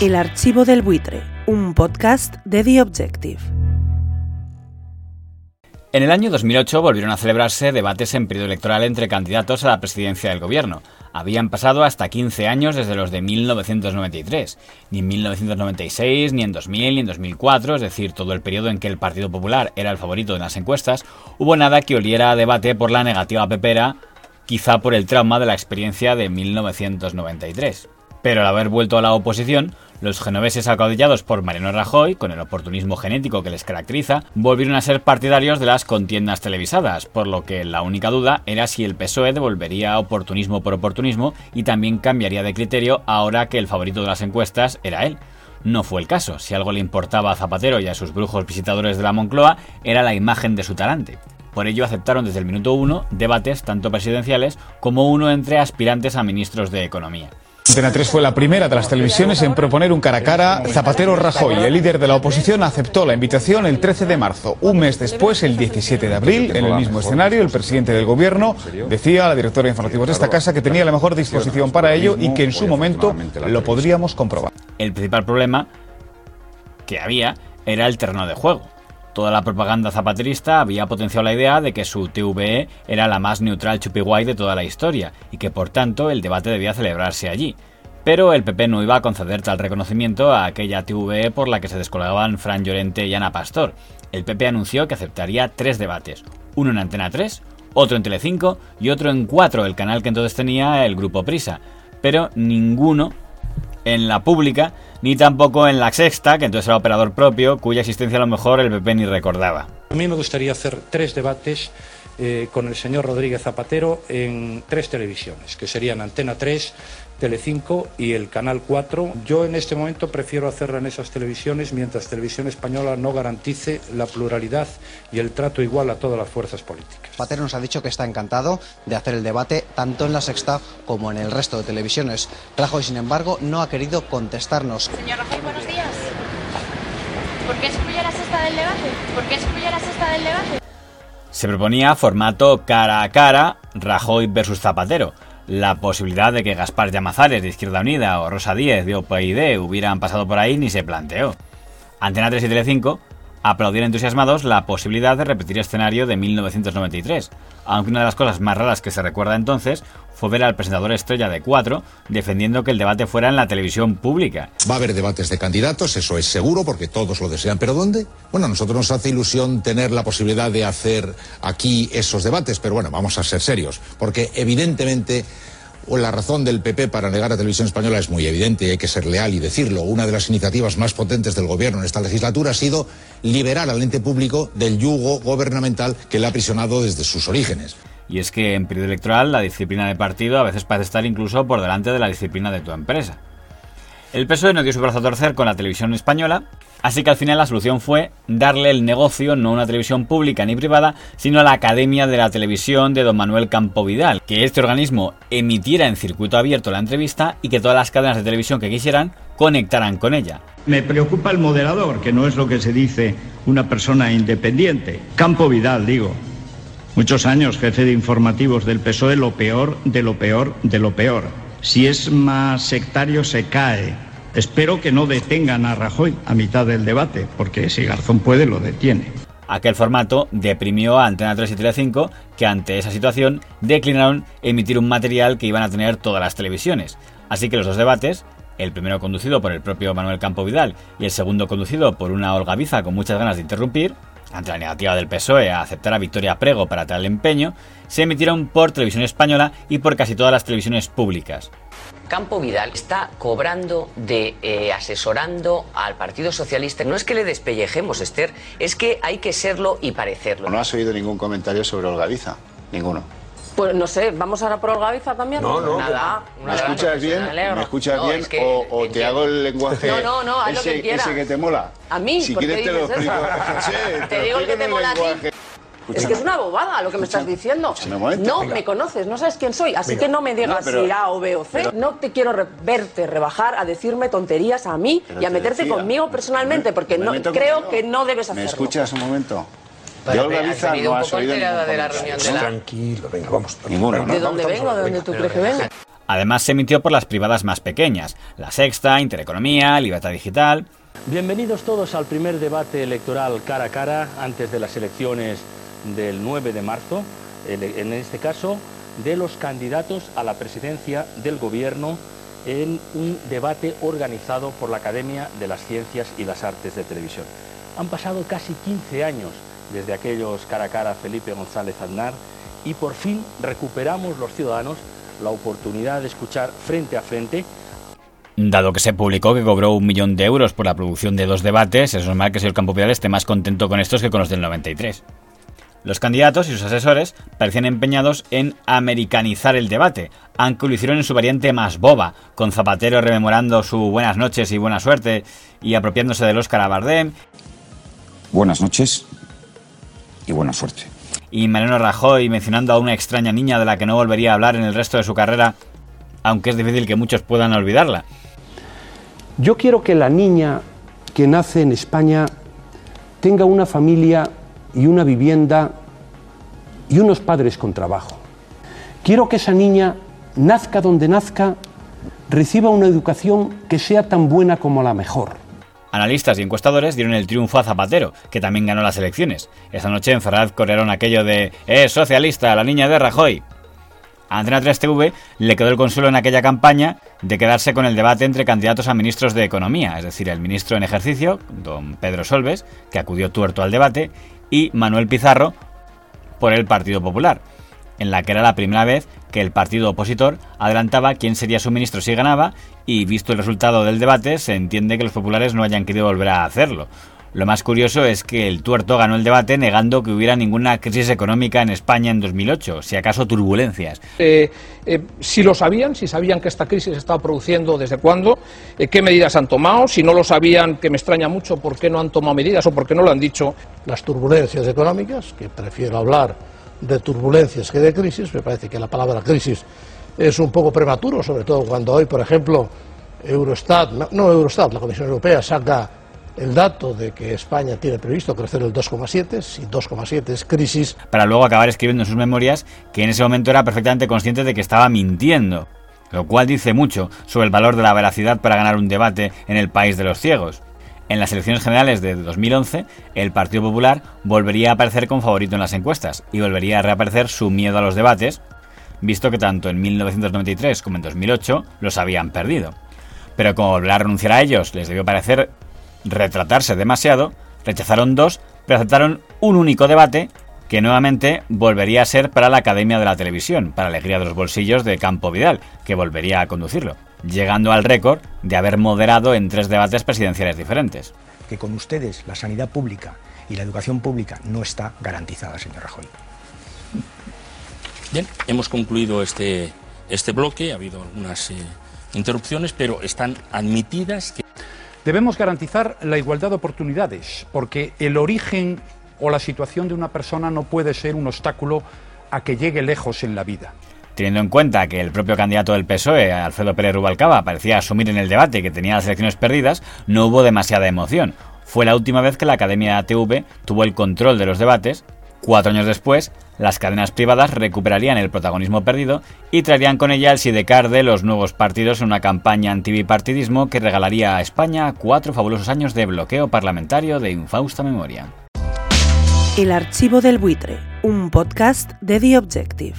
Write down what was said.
El archivo del buitre, un podcast de The Objective. En el año 2008 volvieron a celebrarse debates en periodo electoral entre candidatos a la presidencia del gobierno. Habían pasado hasta 15 años desde los de 1993. Ni en 1996, ni en 2000, ni en 2004, es decir, todo el periodo en que el Partido Popular era el favorito de las encuestas, hubo nada que oliera a debate por la negativa pepera, quizá por el trauma de la experiencia de 1993. Pero al haber vuelto a la oposición, los genoveses acaudillados por Mariano Rajoy, con el oportunismo genético que les caracteriza, volvieron a ser partidarios de las contiendas televisadas, por lo que la única duda era si el PSOE devolvería oportunismo por oportunismo y también cambiaría de criterio ahora que el favorito de las encuestas era él. No fue el caso, si algo le importaba a Zapatero y a sus brujos visitadores de la Moncloa era la imagen de su talante. Por ello aceptaron desde el minuto uno debates tanto presidenciales como uno entre aspirantes a ministros de Economía. Antena 3 fue la primera de las televisiones en proponer un cara a cara Zapatero Rajoy. El líder de la oposición aceptó la invitación el 13 de marzo. Un mes después, el 17 de abril, en el mismo escenario, el presidente del gobierno decía a la directora de informativos de esta casa que tenía la mejor disposición para ello y que en su momento lo podríamos comprobar. El principal problema que había era el terreno de juego. Toda la propaganda zapaterista había potenciado la idea de que su TVE era la más neutral chupiguay de toda la historia y que por tanto el debate debía celebrarse allí. Pero el PP no iba a conceder tal reconocimiento a aquella TVE por la que se descolgaban Fran Llorente y Ana Pastor. El PP anunció que aceptaría tres debates, uno en Antena 3, otro en Telecinco y otro en 4, el canal que entonces tenía el grupo Prisa, pero ninguno en la pública, ni tampoco en la sexta, que entonces era operador propio, cuya existencia a lo mejor el PP ni recordaba. A mí me gustaría hacer tres debates eh, con el señor Rodríguez Zapatero en tres televisiones, que serían Antena 3, Telecinco y el Canal 4. Yo en este momento prefiero hacerla en esas televisiones mientras Televisión Española no garantice la pluralidad y el trato igual a todas las fuerzas políticas. Zapatero nos ha dicho que está encantado de hacer el debate tanto en la sexta como en el resto de televisiones. Rajoy, sin embargo, no ha querido contestarnos. Señor Rajoy, buenos días. ¿Por qué excluye la sexta del debate? ¿Por qué excluye la sexta del debate? Se proponía formato cara a cara Rajoy versus Zapatero. La posibilidad de que Gaspar Llamazares de Izquierda Unida o Rosa Díez de OPID hubieran pasado por ahí ni se planteó. Antena 3 y Telecinco aplaudieron entusiasmados la posibilidad de repetir escenario de 1993, aunque una de las cosas más raras que se recuerda entonces fue ver al presentador estrella de 4 defendiendo que el debate fuera en la televisión pública. Va a haber debates de candidatos, eso es seguro, porque todos lo desean. ¿Pero dónde? Bueno, a nosotros nos hace ilusión tener la posibilidad de hacer aquí esos debates, pero bueno, vamos a ser serios, porque evidentemente la razón del PP para negar a Televisión Española es muy evidente y hay que ser leal y decirlo. Una de las iniciativas más potentes del Gobierno en esta legislatura ha sido liberar al ente público del yugo gubernamental que le ha aprisionado desde sus orígenes. Y es que en periodo electoral la disciplina de partido a veces parece estar incluso por delante de la disciplina de tu empresa. El PSOE no dio su brazo a torcer con la televisión española, así que al final la solución fue darle el negocio no a una televisión pública ni privada, sino a la Academia de la Televisión de don Manuel Campo Vidal, que este organismo emitiera en circuito abierto la entrevista y que todas las cadenas de televisión que quisieran conectaran con ella. Me preocupa el moderador, que no es lo que se dice una persona independiente. Campo Vidal, digo. Muchos años jefe de informativos del PSOE, lo peor de lo peor de lo peor. Si es más sectario, se cae. Espero que no detengan a Rajoy a mitad del debate, porque si Garzón puede, lo detiene. Aquel formato deprimió a Antena 3 y Telecinco, que ante esa situación declinaron emitir un material que iban a tener todas las televisiones. Así que los dos debates, el primero conducido por el propio Manuel Campo Vidal y el segundo conducido por una Olga Biza con muchas ganas de interrumpir, ante la negativa del PSOE a aceptar a Victoria Prego para tal empeño, se emitieron por televisión española y por casi todas las televisiones públicas. Campo Vidal está cobrando de eh, asesorando al Partido Socialista. No es que le despellejemos, Esther, es que hay que serlo y parecerlo. ¿No has oído ningún comentario sobre Olgaviza? Ninguno. Pues no sé, ¿vamos ahora por Olgaviza también? No, no. Nada. ¿Me escuchas bien? ¿Me escuchas bien? o, o te hago el lenguaje No, no, no, haz lo ese, que quieras. ese que te mola. ¿A mí? Si ¿Por qué quieres te lo explico. Sí, Te digo el que te mola a ti. Es que es una bobada lo que me estás diciendo. Momento, no venga. me conoces, no sabes quién soy, así Venga. que no me digas No, pero- si A o B o C. pero- no te quiero re- verte rebajar a decirme tonterías a mí y a te meterte decía, conmigo me- personalmente, porque me no, creo que no debes ¿Me hacerlo. escuchas un momento? Yo Olgaviza venido no un has oído de la reunión de la- Tranquilo, venga, vamos. Ninguno, ¿no? ¿De dónde vengo? ¿De dónde tú crees que vengo? Además se emitió por las privadas más pequeñas, La Sexta, Intereconomía, Libertad Digital. Bienvenidos todos al primer debate electoral cara a cara antes de las elecciones del 9 de marzo, en este caso de los candidatos a la presidencia del Gobierno en un debate organizado por la Academia de las Ciencias y las Artes de Televisión. Han pasado casi 15 años desde aquellos cara a cara Felipe González Aznar y por fin recuperamos los ciudadanos la oportunidad de escuchar frente a frente Dado que se publicó que cobró un millón de euros por la producción de dos debates, es normal que el Campo Vidal esté más contento con estos que con los del 93. Los candidatos y sus asesores parecían empeñados en americanizar el debate, aunque lo hicieron en su variante más boba, con Zapatero rememorando su buenas noches y buena suerte y apropiándose del Oscar a Bardem. Buenas noches y buena suerte y Mariano Rajoy mencionando a una extraña niña de la que no volvería a hablar en el resto de su carrera, aunque es difícil que muchos puedan olvidarla. Yo quiero que la niña que nace en España tenga una familia y una vivienda y unos padres con trabajo. Quiero que esa niña nazca donde nazca, reciba una educación que sea tan buena como la mejor Analistas y encuestadores dieron el triunfo a Zapatero, que también ganó las elecciones. Esa noche en Ferraz corrieron aquello de ¡Es socialista, la niña de Rajoy! A Antena 3 TV le quedó el consuelo en aquella campaña de quedarse con el debate entre candidatos a ministros de Economía, es decir, el ministro en ejercicio, don Pedro Solves, que acudió tuerto al debate, y Manuel Pizarro por el Partido Popular en la que era la primera vez que el partido opositor adelantaba quién sería su ministro si ganaba y visto el resultado del debate se entiende que los populares no hayan querido volver a hacerlo. Lo más curioso es que el tuerto ganó el debate negando que hubiera ninguna crisis económica en España en 2008, si acaso turbulencias. Eh, eh, si lo sabían, si sabían que esta crisis se estaba produciendo, desde cuándo, eh, qué medidas han tomado, si no lo sabían, que me extraña mucho, por qué no han tomado medidas o por qué no lo han dicho. Las turbulencias económicas, que prefiero hablar de turbulencias que de crisis. Me parece que la palabra crisis es un poco prematuro, sobre todo cuando hoy, por ejemplo, Eurostat, no Eurostat, la Comisión Europea saca el dato de que España tiene previsto crecer el 2,7, si 2,7 es crisis. Para luego acabar escribiendo en sus memorias que en ese momento era perfectamente consciente de que estaba mintiendo, lo cual dice mucho sobre el valor de la veracidad para ganar un debate en el país de los ciegos. En las elecciones generales de 2011, el Partido Popular volvería a aparecer como favorito en las encuestas y volvería a reaparecer su miedo a los debates, visto que tanto en 1993 como en 2008 los habían perdido. Pero como volver a renunciar a ellos les debió parecer retratarse demasiado, rechazaron dos, pero aceptaron un único debate que nuevamente volvería a ser para la Academia de la Televisión, para alegría de los bolsillos de Campo Vidal, que volvería a conducirlo llegando al récord de haber moderado en tres debates presidenciales diferentes. Que con ustedes la sanidad pública y la educación pública no está garantizada, señor Rajoy. Bien, hemos concluido este, este bloque, ha habido algunas eh, interrupciones, pero están admitidas que... Debemos garantizar la igualdad de oportunidades, porque el origen o la situación de una persona no puede ser un obstáculo a que llegue lejos en la vida. Teniendo en cuenta que el propio candidato del PSOE, Alfredo Pérez Rubalcaba, parecía asumir en el debate que tenía las elecciones perdidas, no hubo demasiada emoción. Fue la última vez que la Academia TV tuvo el control de los debates. Cuatro años después, las cadenas privadas recuperarían el protagonismo perdido y traerían con ella el sidecar de los nuevos partidos en una campaña antibipartidismo que regalaría a España cuatro fabulosos años de bloqueo parlamentario de infausta memoria. El archivo del buitre, un podcast de The Objective.